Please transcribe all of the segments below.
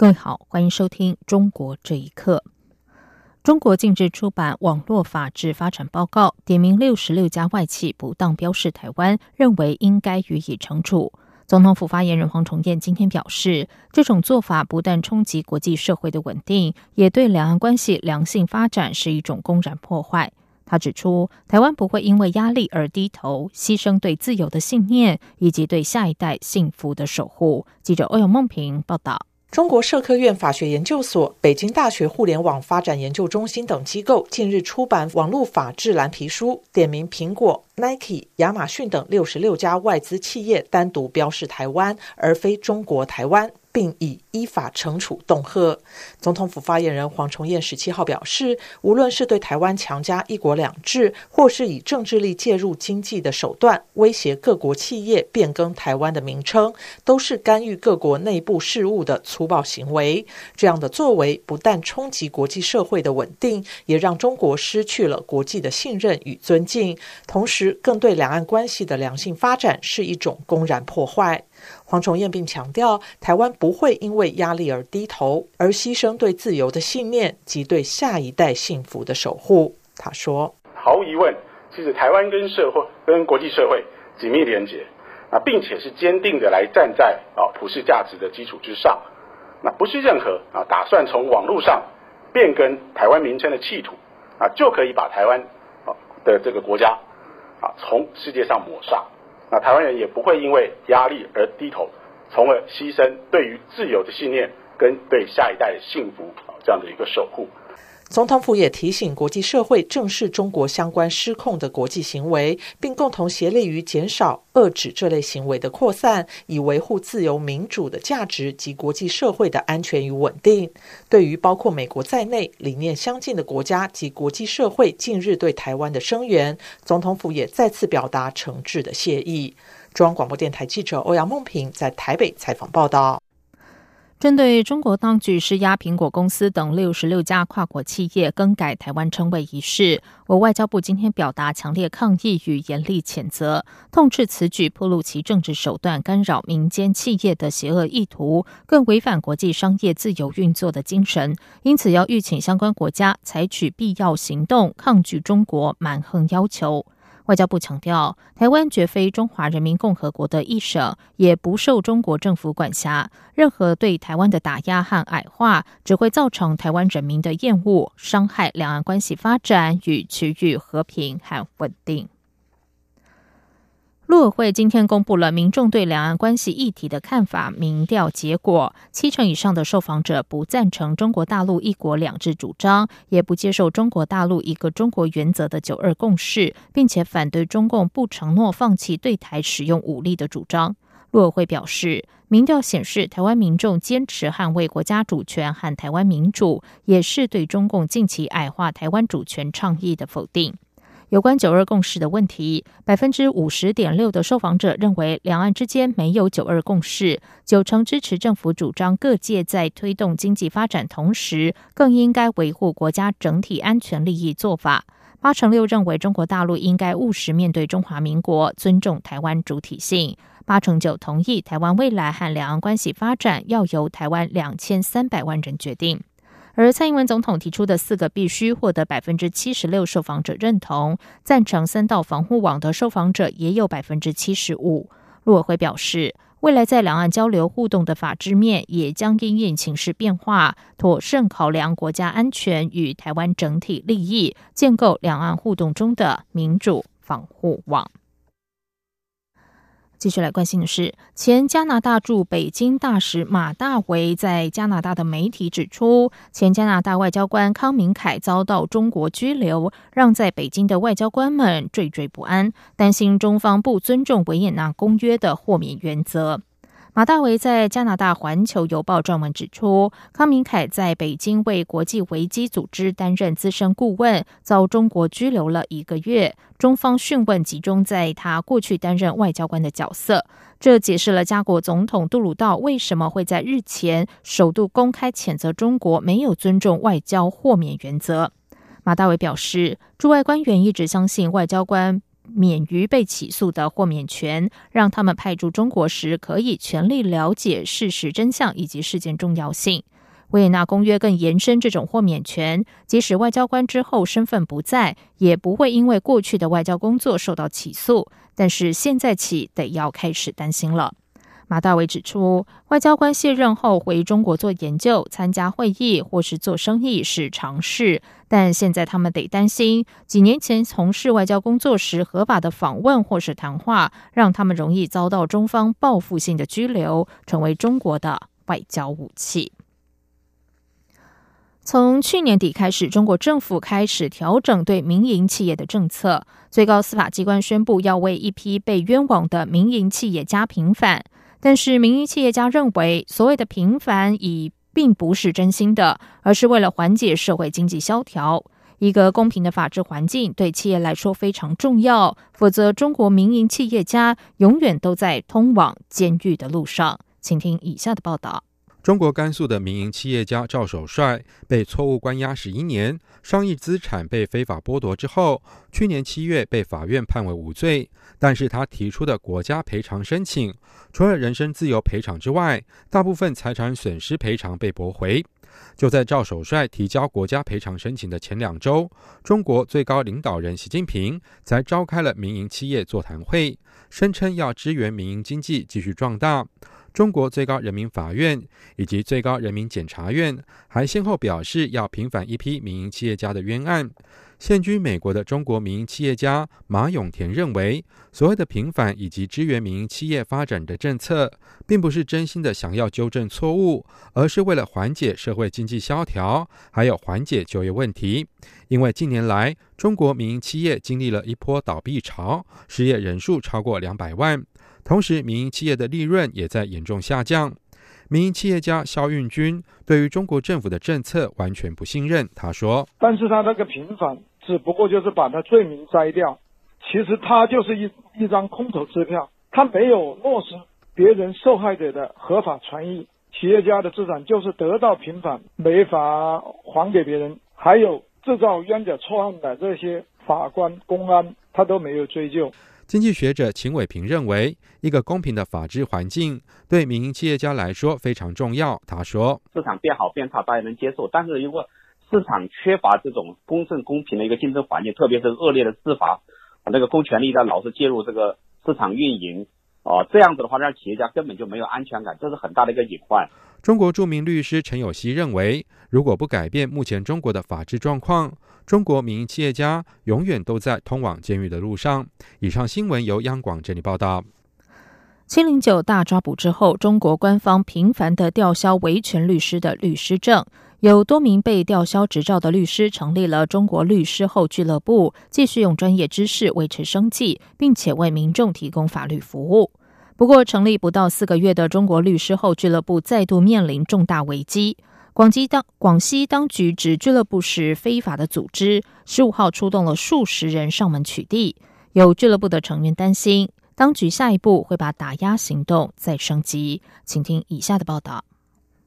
各位好，欢迎收听《中国这一刻》。中国近日出版《网络法治发展报告》，点名六十六家外企不当标示台湾，认为应该予以惩处。总统府发言人黄崇彦今天表示，这种做法不但冲击国际社会的稳定，也对两岸关系良性发展是一种公然破坏。他指出，台湾不会因为压力而低头，牺牲对自由的信念以及对下一代幸福的守护。记者欧阳梦平报道。中国社科院法学研究所、北京大学互联网发展研究中心等机构近日出版《网络法治蓝皮书》，点名苹果、Nike、亚马逊等六十六家外资企业单独标示台湾，而非中国台湾。并已依法惩处恫吓。总统府发言人黄崇彦十七号表示，无论是对台湾强加“一国两制”，或是以政治力介入经济的手段威胁各国企业变更台湾的名称，都是干预各国内部事务的粗暴行为。这样的作为不但冲击国际社会的稳定，也让中国失去了国际的信任与尊敬，同时更对两岸关系的良性发展是一种公然破坏。黄崇彦并强调，台湾不会因为压力而低头，而牺牲对自由的信念及对下一代幸福的守护。他说：“毫无疑问，其实台湾跟社会、跟国际社会紧密连结，啊，并且是坚定的来站在啊普世价值的基础之上。那不是任何啊打算从网络上变更台湾名称的企图啊，就可以把台湾啊的这个国家啊从世界上抹杀。”那台湾人也不会因为压力而低头，从而牺牲对于自由的信念跟对下一代幸福这样的一个守护。总统府也提醒国际社会正视中国相关失控的国际行为，并共同协力于减少、遏制这类行为的扩散，以维护自由民主的价值及国际社会的安全与稳定。对于包括美国在内理念相近的国家及国际社会近日对台湾的声援，总统府也再次表达诚挚的谢意。中央广播电台记者欧阳梦平在台北采访报道。针对中国当局施压苹果公司等六十六家跨国企业更改台湾称谓一事，我外交部今天表达强烈抗议与严厉谴责，痛斥此举暴露其政治手段干扰民间企业的邪恶意图，更违反国际商业自由运作的精神。因此，要预请相关国家采取必要行动，抗拒中国蛮横要求。外交部强调，台湾绝非中华人民共和国的一省，也不受中国政府管辖。任何对台湾的打压和矮化，只会造成台湾人民的厌恶，伤害两岸关系发展与区域和平和稳定。陆委会今天公布了民众对两岸关系议题的看法民调结果，七成以上的受访者不赞成中国大陆“一国两制”主张，也不接受中国大陆“一个中国”原则的“九二共识”，并且反对中共不承诺放弃对台使用武力的主张。陆委会表示，民调显示，台湾民众坚持捍卫国家主权和台湾民主，也是对中共近期矮化台湾主权倡议的否定。有关九二共识的问题，百分之五十点六的受访者认为两岸之间没有九二共识，九成支持政府主张各界在推动经济发展同时，更应该维护国家整体安全利益做法。八成六认为中国大陆应该务实面对中华民国，尊重台湾主体性。八成九同意台湾未来和两岸关系发展要由台湾两千三百万人决定。而蔡英文总统提出的四个必须获得百分之七十六受访者认同，赞成三道防护网的受访者也有百分之七十五。陆委会表示，未来在两岸交流互动的法制面，也将因应情势变化，妥善考量国家安全与台湾整体利益，建构两岸互动中的民主防护网。继续来关心的是，前加拿大驻北京大使马大为在加拿大的媒体指出，前加拿大外交官康明凯遭到中国拘留，让在北京的外交官们惴惴不安，担心中方不尊重维也纳公约的豁免原则。马大为在加拿大《环球邮报》撰文指出，康明凯在北京为国际危机组织担任资深顾问，遭中国拘留了一个月。中方讯问集中在他过去担任外交官的角色，这解释了加国总统杜鲁道为什么会在日前首度公开谴责中国没有尊重外交豁免原则。马大伟表示，驻外官员一直相信外交官。免于被起诉的豁免权，让他们派驻中国时可以全力了解事实真相以及事件重要性。维也纳公约更延伸这种豁免权，即使外交官之后身份不在，也不会因为过去的外交工作受到起诉。但是现在起得要开始担心了。马大伟指出，外交官卸任后回中国做研究、参加会议或是做生意是常事，但现在他们得担心，几年前从事外交工作时合法的访问或是谈话，让他们容易遭到中方报复性的拘留，成为中国的外交武器。从去年底开始，中国政府开始调整对民营企业的政策，最高司法机关宣布要为一批被冤枉的民营企业家平反。但是，民营企业家认为，所谓的平凡已并不是真心的，而是为了缓解社会经济萧条。一个公平的法治环境对企业来说非常重要，否则中国民营企业家永远都在通往监狱的路上。请听以下的报道。中国甘肃的民营企业家赵守帅被错误关押十一年，上亿资产被非法剥夺之后，去年七月被法院判为无罪。但是他提出的国家赔偿申请，除了人身自由赔偿之外，大部分财产损失赔偿被驳回。就在赵守帅提交国家赔偿申请的前两周，中国最高领导人习近平才召开了民营企业座谈会，声称要支援民营经济继续壮大。中国最高人民法院以及最高人民检察院还先后表示要平反一批民营企业家的冤案。现居美国的中国民营企业家马永田认为，所谓的平反以及支援民营企业发展的政策，并不是真心的想要纠正错误，而是为了缓解社会经济萧条，还有缓解就业问题。因为近年来中国民营企业经历了一波倒闭潮，失业人数超过两百万。同时，民营企业的利润也在严重下降。民营企业家肖运军对于中国政府的政策完全不信任。他说：“但是他那个平反，只不过就是把他罪名摘掉，其实他就是一一张空头支票，他没有落实别人受害者的合法权益。企业家的资产就是得到平反，没法还给别人，还有制造冤假错案的这些法官、公安，他都没有追究。”经济学者秦伟平认为，一个公平的法治环境对民营企业家来说非常重要。他说：“市场变好变差大家能接受，但是如果市场缺乏这种公正公平的一个竞争环境，特别是恶劣的司法，那个公权力在老是介入这个市场运营，啊，这样子的话让企业家根本就没有安全感，这是很大的一个隐患。”中国著名律师陈友熙认为，如果不改变目前中国的法治状况，中国民营企业家永远都在通往监狱的路上。以上新闻由央广整理报道。七零九大抓捕之后，中国官方频繁的吊销维权律师的律师证，有多名被吊销执照的律师成立了中国律师后俱乐部，继续用专业知识维持生计，并且为民众提供法律服务。不过，成立不到四个月的中国律师后俱乐部再度面临重大危机。广西当广西当局指俱乐部是非法的组织，十五号出动了数十人上门取缔。有俱乐部的成员担心，当局下一步会把打压行动再升级。请听以下的报道：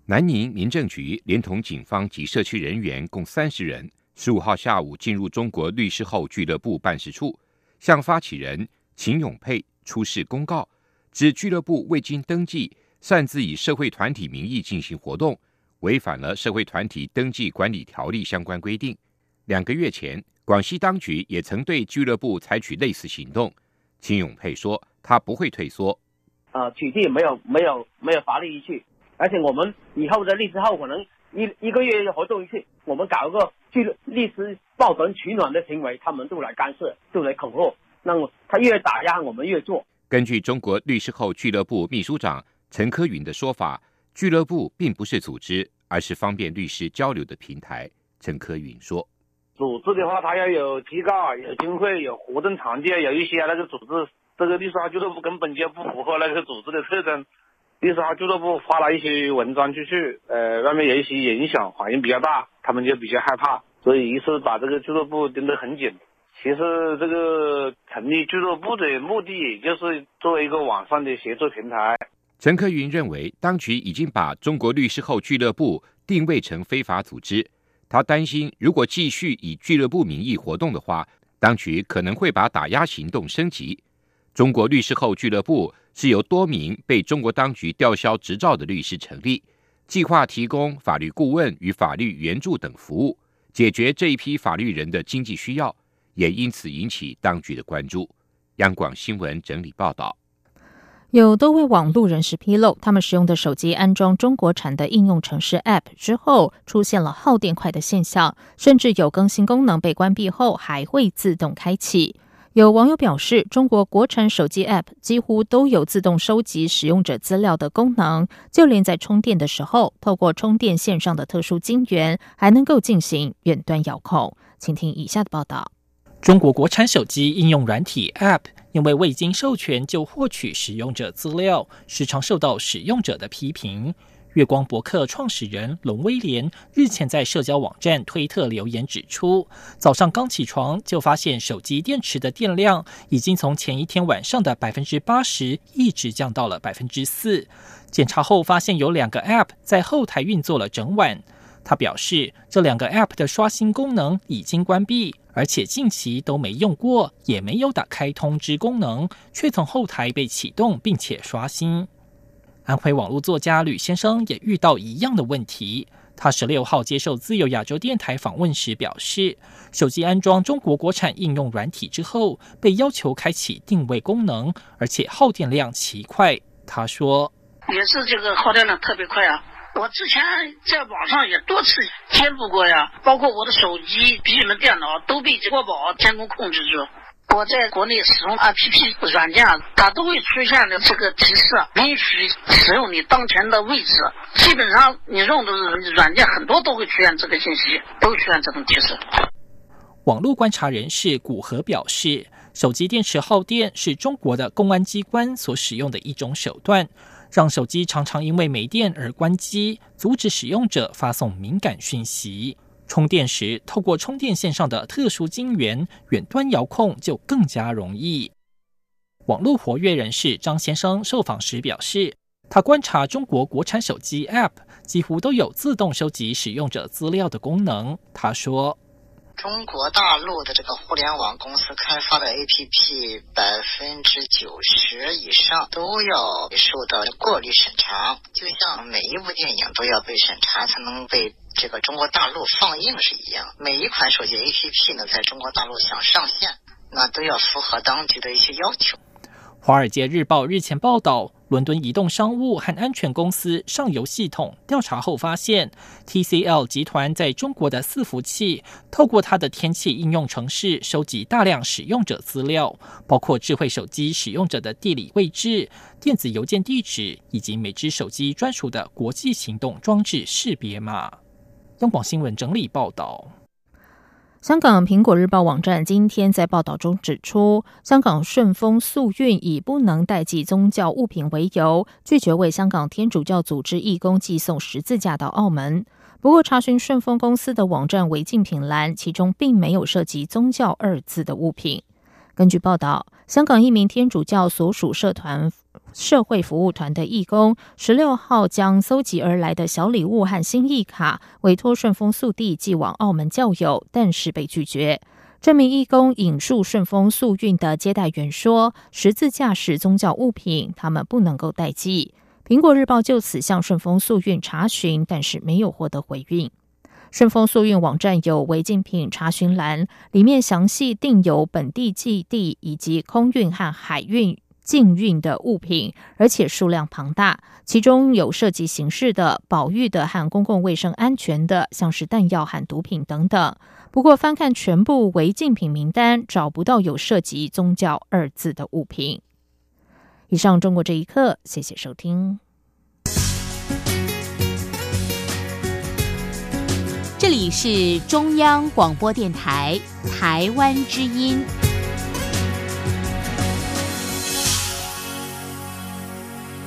南宁民政局连同警方及社区人员共三十人，十五号下午进入中国律师后俱乐部办事处，向发起人秦永佩出示公告，指俱乐部未经登记，擅自以社会团体名义进行活动。违反了社会团体登记管理条例相关规定。两个月前，广西当局也曾对俱乐部采取类似行动。秦永佩说：“他不会退缩。呃，取缔没有没有没有法律依据，而且我们以后的律师后可能一一个月活动一次，我们搞一个律律师抱团取暖的行为，他们都来干涉，都来恐吓。那么他越打压我们越做。”根据中国律师后俱乐部秘书长陈科云的说法。俱乐部并不是组织，而是方便律师交流的平台。陈科云说：“组织的话，它要有机构、有经费、有活动场地，有一些那个组织，这个律师俱乐部根本就不符合那个组织的特征。律师号俱乐部发了一些文章出去，呃，外面有一些影响，反应比较大，他们就比较害怕，所以一是把这个俱乐部盯得很紧。其实这个成立俱乐部的目的，就是作为一个网上的协作平台。陈克云认为，当局已经把中国律师后俱乐部定位成非法组织。他担心，如果继续以俱乐部名义活动的话，当局可能会把打压行动升级。中国律师后俱乐部是由多名被中国当局吊销执照的律师成立，计划提供法律顾问与法律援助等服务，解决这一批法律人的经济需要，也因此引起当局的关注。央广新闻整理报道。有多位网络人士披露，他们使用的手机安装中国产的应用程式 App 之后，出现了耗电快的现象，甚至有更新功能被关闭后还会自动开启。有网友表示，中国国产手机 App 几乎都有自动收集使用者资料的功能，就连在充电的时候，透过充电线上的特殊晶圆，还能够进行远端遥控。请听以下的报道。中国国产手机应用软体 App 因为未经授权就获取使用者资料，时常受到使用者的批评。月光博客创始人龙威廉日前在社交网站推特留言指出，早上刚起床就发现手机电池的电量已经从前一天晚上的百分之八十一直降到了百分之四。检查后发现有两个 App 在后台运作了整晚。他表示，这两个 App 的刷新功能已经关闭，而且近期都没用过，也没有打开通知功能，却从后台被启动并且刷新。安徽网络作家吕先生也遇到一样的问题。他十六号接受自由亚洲电台访问时表示，手机安装中国国产应用软体之后，被要求开启定位功能，而且耗电量奇快。他说：“也是这个耗电量特别快啊。”我之前在网上也多次揭露过呀，包括我的手机、笔记本电脑都被国宝监控控制住。我在国内使用 APP 软件，它都会出现的这个提示，允许使用你当前的位置。基本上你用的软件很多都会出现这个信息，都会出现这种提示。网络观察人士古河表示，手机电池耗电是中国的公安机关所使用的一种手段。让手机常常因为没电而关机，阻止使用者发送敏感讯息。充电时，透过充电线上的特殊晶圆，远端遥控就更加容易。网络活跃人士张先生受访时表示，他观察中国国产手机 App 几乎都有自动收集使用者资料的功能。他说。中国大陆的这个互联网公司开发的 APP，百分之九十以上都要受到过滤审查，就像每一部电影都要被审查才能被这个中国大陆放映是一样。每一款手机 APP 呢，在中国大陆想上线，那都要符合当局的一些要求。《华尔街日报》日前报道，伦敦移动商务和安全公司上游系统调查后发现，TCL 集团在中国的伺服器透过它的天气应用程式收集大量使用者资料，包括智慧手机使用者的地理位置、电子邮件地址以及每只手机专属的国际行动装置识别码。央广新闻整理报道。香港苹果日报网站今天在报道中指出，香港顺丰速运以不能代寄宗教物品为由，拒绝为香港天主教组织义工寄送十字架到澳门。不过，查询顺丰公司的网站违禁品栏，其中并没有涉及“宗教”二字的物品。根据报道，香港一名天主教所属社团。社会服务团的义工十六号将搜集而来的小礼物和心意卡委托顺丰速递寄往澳门教友，但是被拒绝。这名义工引述顺丰速运的接待员说：“十字架是宗教物品，他们不能够代寄。”苹果日报就此向顺丰速运查询，但是没有获得回应。顺丰速运网站有违禁品查询栏，里面详细定有本地寄递以及空运和海运。禁运的物品，而且数量庞大，其中有涉及刑事的、保育的和公共卫生安全的，像是弹药和毒品等等。不过，翻看全部违禁品名单，找不到有涉及宗教二字的物品。以上，中国这一刻，谢谢收听。这里是中央广播电台台湾之音。